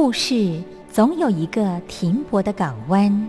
故事总有一个停泊的港湾。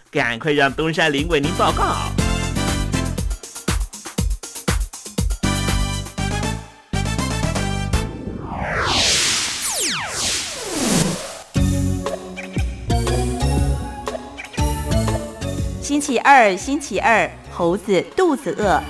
赶快让东山林为您报告。星期二，星期二，猴子肚子饿。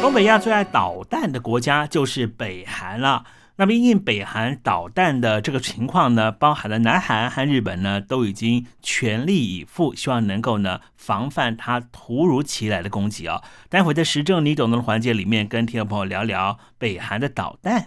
东北亚最爱捣蛋的国家就是北韩了。那么，因北韩导弹的这个情况呢，包含了南韩和日本呢，都已经全力以赴，希望能够呢防范它突如其来的攻击啊。待会在时政你懂的环节里面，跟听众朋友聊聊北韩的导弹。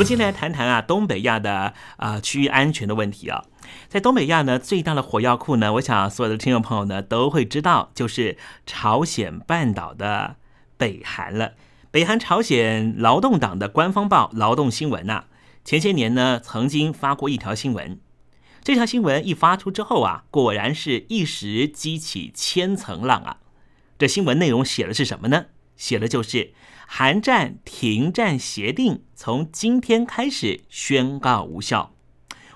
我们今天来谈谈啊，东北亚的啊区域安全的问题啊。在东北亚呢，最大的火药库呢，我想所有的听众朋友呢都会知道，就是朝鲜半岛的北韩了。北韩朝鲜劳动党的官方报《劳动新闻》呐，前些年呢曾经发过一条新闻。这条新闻一发出之后啊，果然是一时激起千层浪啊。这新闻内容写的是什么呢？写的就是韩战停战协定从今天开始宣告无效。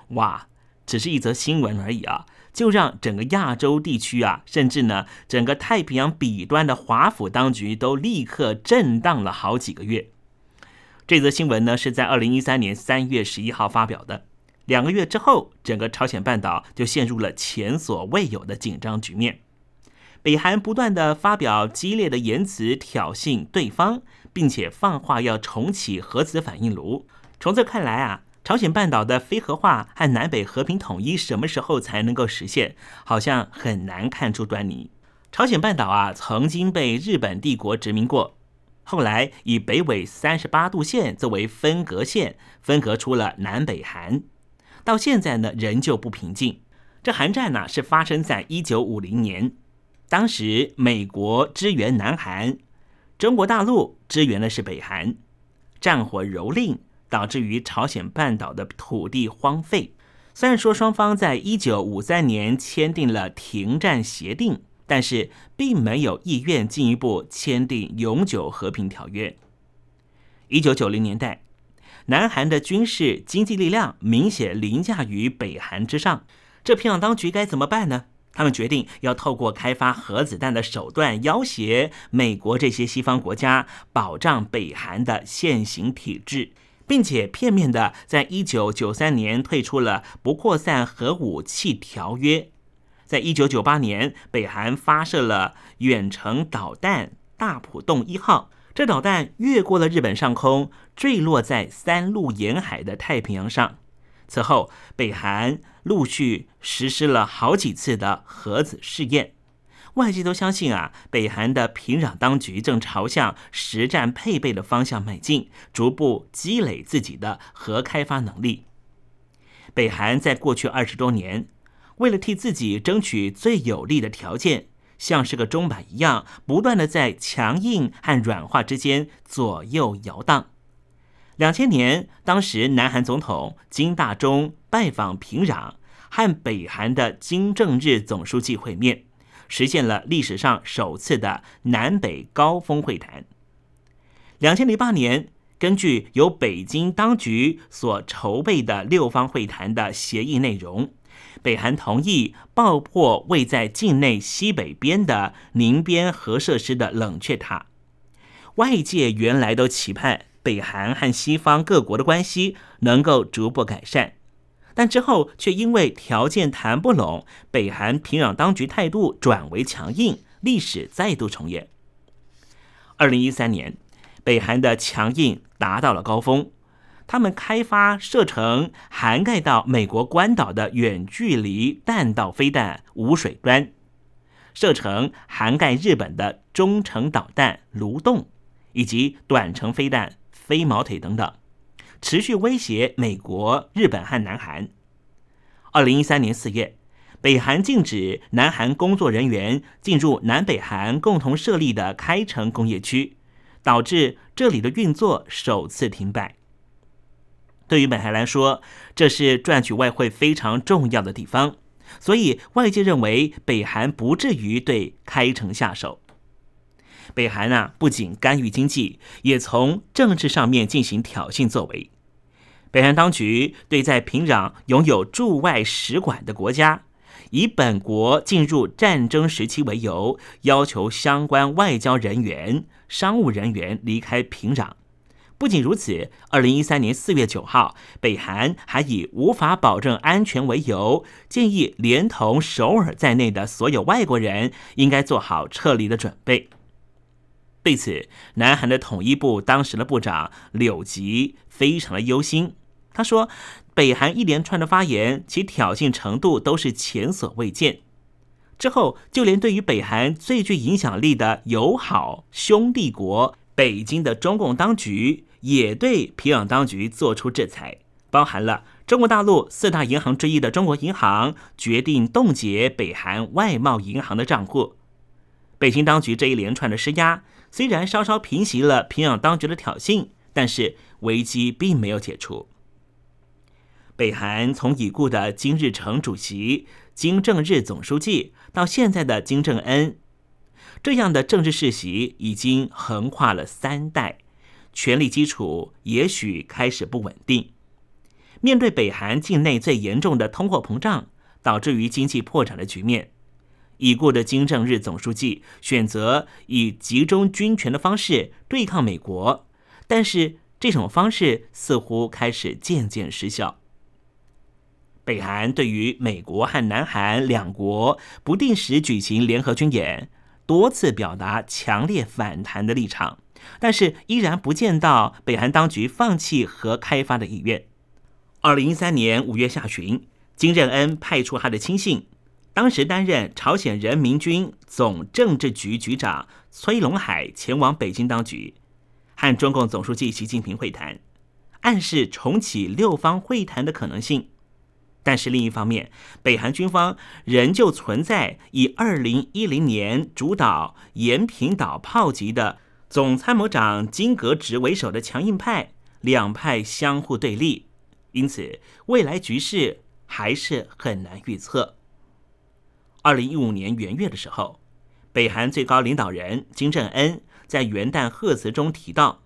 哇！只是一则新闻而已啊，就让整个亚洲地区啊，甚至呢整个太平洋彼端的华府当局都立刻震荡了好几个月。这则新闻呢是在二零一三年三月十一号发表的。两个月之后，整个朝鲜半岛就陷入了前所未有的紧张局面。北韩不断的发表激烈的言辞挑衅对方，并且放话要重启核子反应炉。从这看来啊，朝鲜半岛的非核化和南北和平统一什么时候才能够实现，好像很难看出端倪。朝鲜半岛啊，曾经被日本帝国殖民过，后来以北纬三十八度线作为分隔线，分隔出了南北韩。到现在呢，仍旧不平静。这韩战呢，是发生在一九五零年，当时美国支援南韩，中国大陆支援的是北韩，战火蹂躏，导致于朝鲜半岛的土地荒废。虽然说双方在一九五三年签订了停战协定，但是并没有意愿进一步签订永久和平条约。一九九零年代。南韩的军事经济力量明显凌驾于北韩之上，这平壤当局该怎么办呢？他们决定要透过开发核子弹的手段要挟美国这些西方国家，保障北韩的现行体制，并且片面的在一九九三年退出了不扩散核武器条约。在一九九八年，北韩发射了远程导弹大浦洞一号。这导弹越过了日本上空，坠落在三陆沿海的太平洋上。此后，北韩陆续实施了好几次的核子试验。外界都相信啊，北韩的平壤当局正朝向实战配备的方向迈进，逐步积累自己的核开发能力。北韩在过去二十多年，为了替自己争取最有利的条件。像是个钟摆一样，不断的在强硬和软化之间左右摇荡。两千年，当时南韩总统金大中拜访平壤，和北韩的金正日总书记会面，实现了历史上首次的南北高峰会谈。两千零八年，根据由北京当局所筹备的六方会谈的协议内容。北韩同意爆破位在境内西北边的宁边核设施的冷却塔。外界原来都期盼北韩和西方各国的关系能够逐步改善，但之后却因为条件谈不拢，北韩平壤当局态度转为强硬，历史再度重演。二零一三年，北韩的强硬达到了高峰。他们开发射程涵盖到美国关岛的远距离弹道飞弹“无水端”，射程涵盖日本的中程导弹“卢洞”以及短程飞弹“飞毛腿”等等，持续威胁美国、日本和南韩。二零一三年四月，北韩禁止南韩工作人员进入南北韩共同设立的开城工业区，导致这里的运作首次停摆。对于北韩来说，这是赚取外汇非常重要的地方，所以外界认为北韩不至于对开城下手。北韩啊，不仅干预经济，也从政治上面进行挑衅作为。北韩当局对在平壤拥有驻外使馆的国家，以本国进入战争时期为由，要求相关外交人员、商务人员离开平壤。不仅如此，二零一三年四月九号，北韩还以无法保证安全为由，建议连同首尔在内的所有外国人应该做好撤离的准备。对此，南韩的统一部当时的部长柳吉非常的忧心。他说：“北韩一连串的发言，其挑衅程度都是前所未见。之后，就连对于北韩最具影响力的友好兄弟国。”北京的中共当局也对平壤当局做出制裁，包含了中国大陆四大银行之一的中国银行决定冻结北韩外贸银行的账户。北京当局这一连串的施压，虽然稍稍平息了平壤当局的挑衅，但是危机并没有解除。北韩从已故的金日成主席、金正日总书记到现在的金正恩。这样的政治世袭已经横跨了三代，权力基础也许开始不稳定。面对北韩境内最严重的通货膨胀，导致于经济破产的局面。已故的金正日总书记选择以集中军权的方式对抗美国，但是这种方式似乎开始渐渐失效。北韩对于美国和南韩两国不定时举行联合军演，多次表达强烈反弹的立场，但是依然不见到北韩当局放弃核开发的意愿。二零一三年五月下旬，金正恩派出他的亲信。当时担任朝鲜人民军总政治局局长崔龙海前往北京当局，和中共总书记习近平会谈，暗示重启六方会谈的可能性。但是另一方面，北韩军方仍旧存在以二零一零年主导延坪岛炮击的总参谋长金格直为首的强硬派，两派相互对立，因此未来局势还是很难预测。二零一五年元月的时候，北韩最高领导人金正恩在元旦贺词中提到，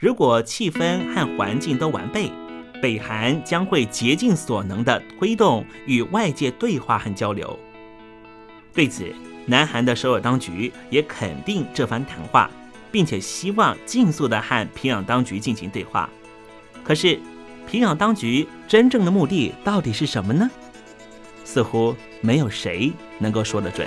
如果气氛和环境都完备，北韩将会竭尽所能的推动与外界对话和交流。对此，南韩的首尔当局也肯定这番谈话，并且希望尽速的和平壤当局进行对话。可是，平壤当局真正的目的到底是什么呢？似乎没有谁能够说得准。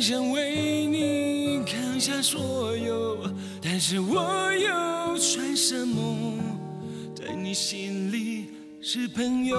想为你扛下所有，但是我又算什么？在你心里是朋友。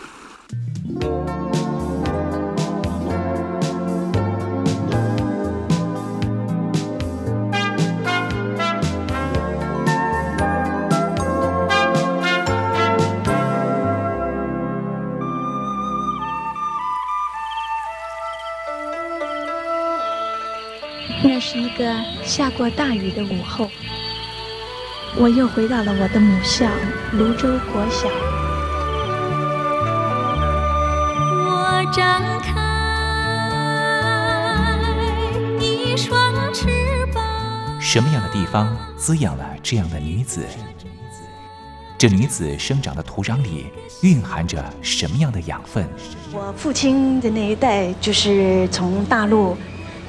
下过大雨的午后，我又回到了我的母校泸州国小。我张开一双翅膀，什么样的地方滋养了这样的女子？这女子生长的土壤里蕴含着什么样的养分？我父亲的那一代就是从大陆，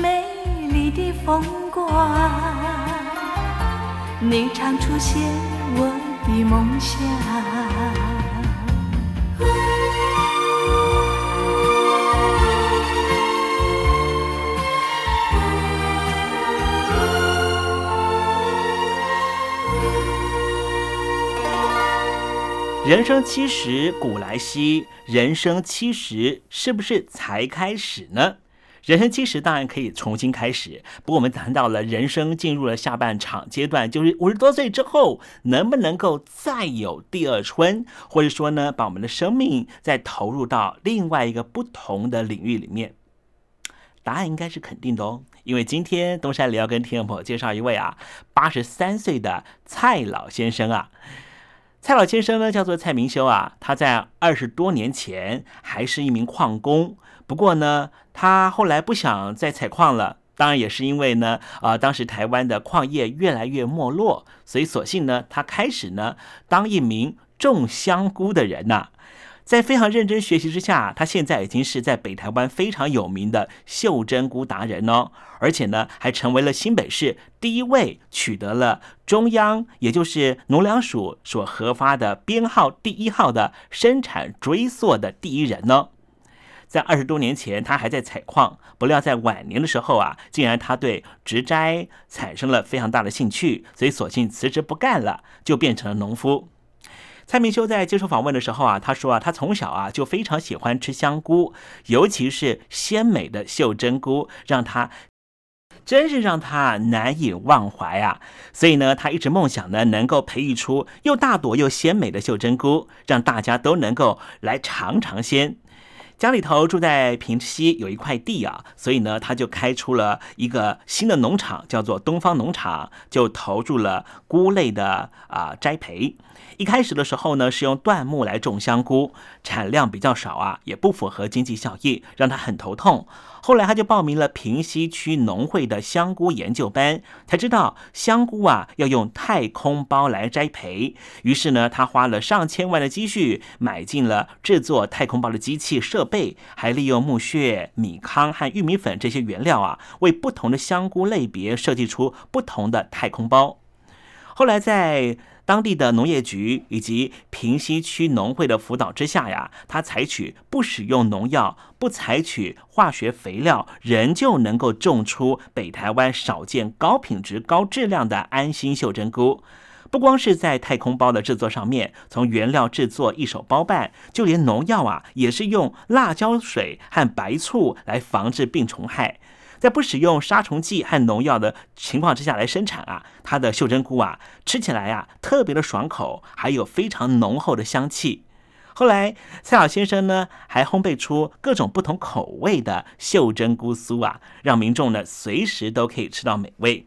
美丽的风光，你常出现我的梦乡。人生七十古来稀，人生七十是不是才开始呢？人生七十当然可以重新开始，不过我们谈到了人生进入了下半场阶段，就是五十多岁之后，能不能够再有第二春，或者说呢，把我们的生命再投入到另外一个不同的领域里面？答案应该是肯定的哦，因为今天东山里要跟听众朋友介绍一位啊，八十三岁的蔡老先生啊。蔡老先生呢，叫做蔡明修啊，他在二十多年前还是一名矿工，不过呢，他后来不想再采矿了。当然也是因为呢，啊、当时台湾的矿业越来越没落，所以索性呢，他开始呢当一名种香菇的人呐、在非常认真学习之下，他现在已经是在北台湾非常有名的袖珍菇达人哦，而且呢，还成为了新北市第一位取得了中央，也就是农粮署所核发的编号第一号的生产追溯的第一人呢。在二十多年前，他还在采矿，不料在晚年的时候啊，竟然他对植栽产生了非常大的兴趣，所以索性辞职不干了，就变成了农夫。蔡明修在接受访问的时候啊，他说啊，他从小啊就非常喜欢吃香菇，尤其是鲜美的袖珍菇，让他真是让他难以忘怀啊。所以呢，他一直梦想呢，能够培育出又大朵又鲜美的袖珍菇，让大家都能够来尝尝鲜。家里头住在平西有一块地啊，所以呢，他就开出了一个新的农场，叫做东方农场，就投入了菇类的啊栽培。一开始的时候呢，是用椴木来种香菇，产量比较少啊，也不符合经济效益，让他很头痛。后来他就报名了平西区农会的香菇研究班，才知道香菇啊要用太空包来栽培。于是呢，他花了上千万的积蓄，买进了制作太空包的机器设备，还利用木屑、米糠和玉米粉这些原料啊，为不同的香菇类别设计出不同的太空包。后来在当地的农业局以及平西区农会的辅导之下呀，他采取不使用农药、不采取化学肥料，仍旧能够种出北台湾少见高品质、高质量的安心秀珍菇。不光是在太空包的制作上面，从原料制作一手包办，就连农药啊，也是用辣椒水和白醋来防治病虫害。在不使用杀虫剂和农药的情况之下来生产啊，它的袖珍菇啊，吃起来啊特别的爽口，还有非常浓厚的香气。后来蔡老先生呢，还烘焙出各种不同口味的袖珍菇酥啊，让民众呢随时都可以吃到美味。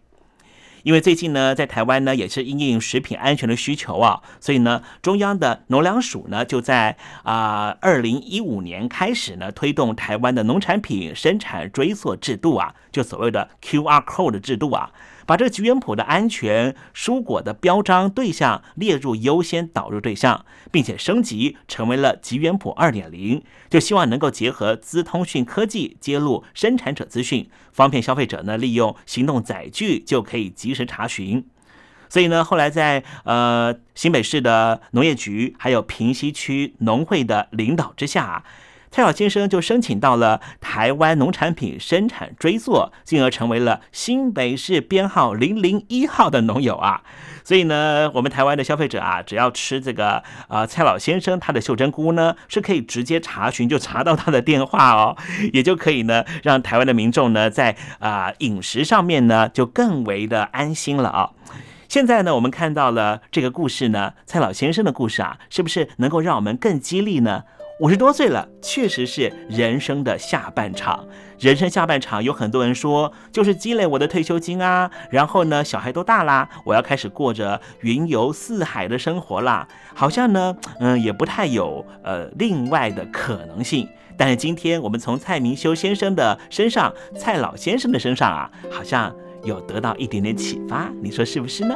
因为最近呢，在台湾呢也是因应食品安全的需求啊，所以呢，中央的农粮署呢就在啊二零一五年开始呢推动台湾的农产品生产追溯制度啊，就所谓的 QR code 制度啊。把这个吉原谱的安全蔬果的标章对象列入优先导入对象，并且升级成为了吉原谱二点零，就希望能够结合资通讯科技揭露生产者资讯，方便消费者呢利用行动载具就可以及时查询。所以呢，后来在呃新北市的农业局还有平西区农会的领导之下。蔡老先生就申请到了台湾农产品生产追溯，进而成为了新北市编号零零一号的农友啊。所以呢，我们台湾的消费者啊，只要吃这个呃蔡老先生他的秀珍菇呢，是可以直接查询就查到他的电话哦，也就可以呢让台湾的民众呢在啊饮食上面呢就更为的安心了啊。现在呢，我们看到了这个故事呢，蔡老先生的故事啊，是不是能够让我们更激励呢？五十多岁了，确实是人生的下半场。人生下半场，有很多人说，就是积累我的退休金啊。然后呢，小孩都大啦，我要开始过着云游四海的生活啦。好像呢，嗯，也不太有呃另外的可能性。但是今天我们从蔡明修先生的身上，蔡老先生的身上啊，好像有得到一点点启发。你说是不是呢？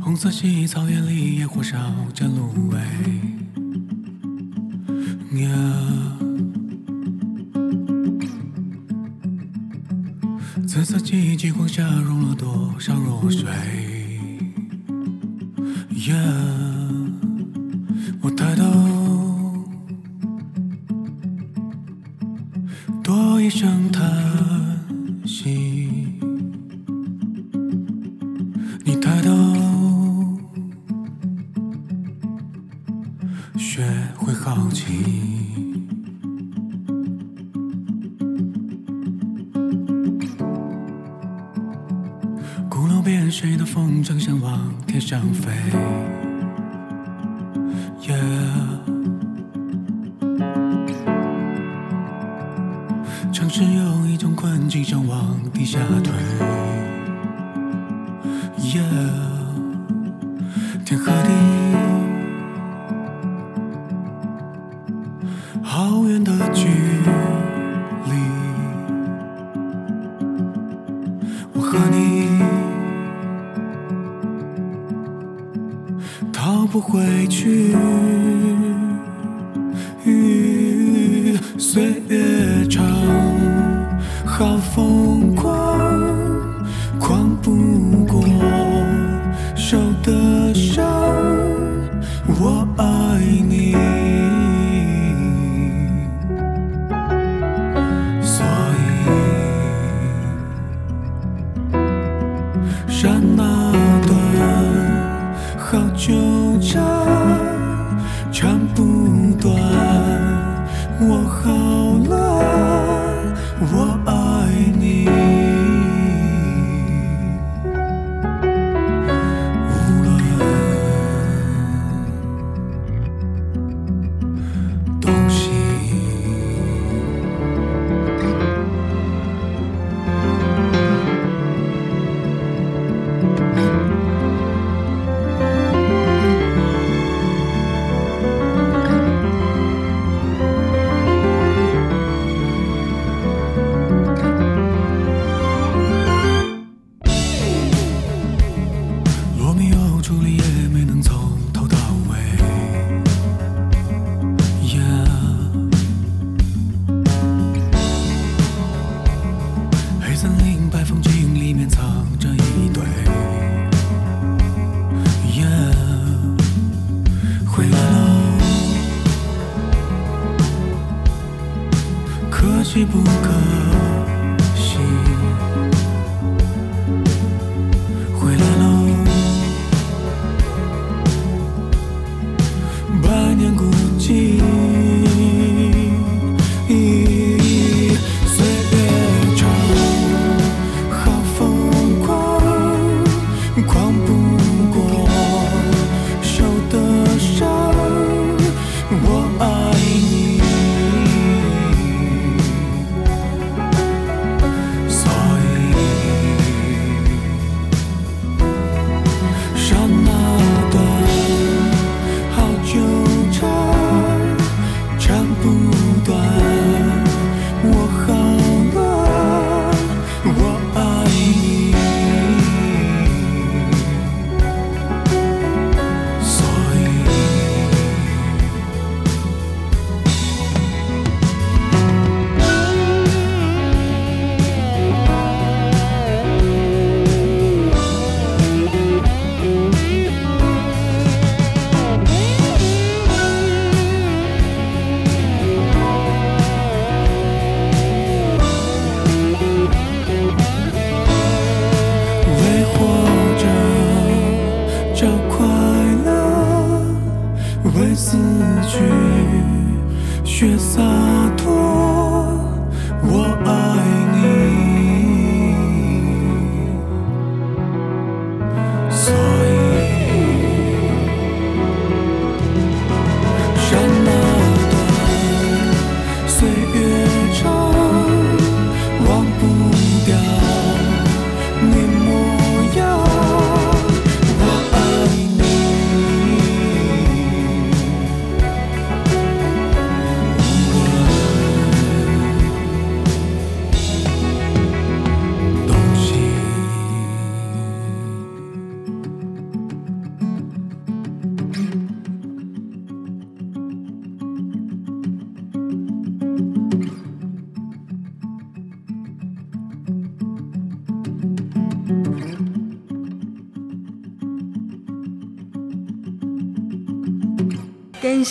红色系草原里野火烧着芦苇。呀，紫色记忆极光下融了多少弱水？呀，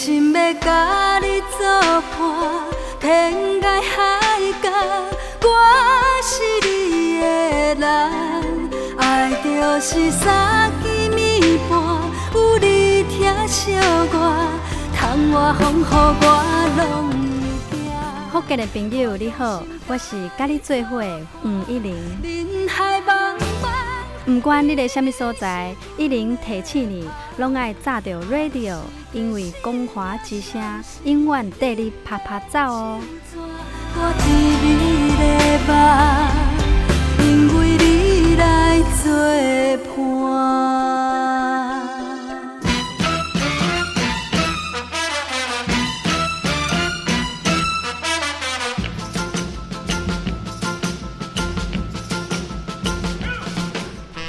心要甲你作伴，天涯海角，我是你的人。爱就是三更暝半，有你疼惜我，窗外风雨我拢会惊。福建的朋友你好，我是甲你做伙的黄一玲。不管你在什么所在，一零提醒你，拢爱炸着 radio，因为光华之声永远带你啪啪走哦。我甜蜜的梦，因为你来作伴。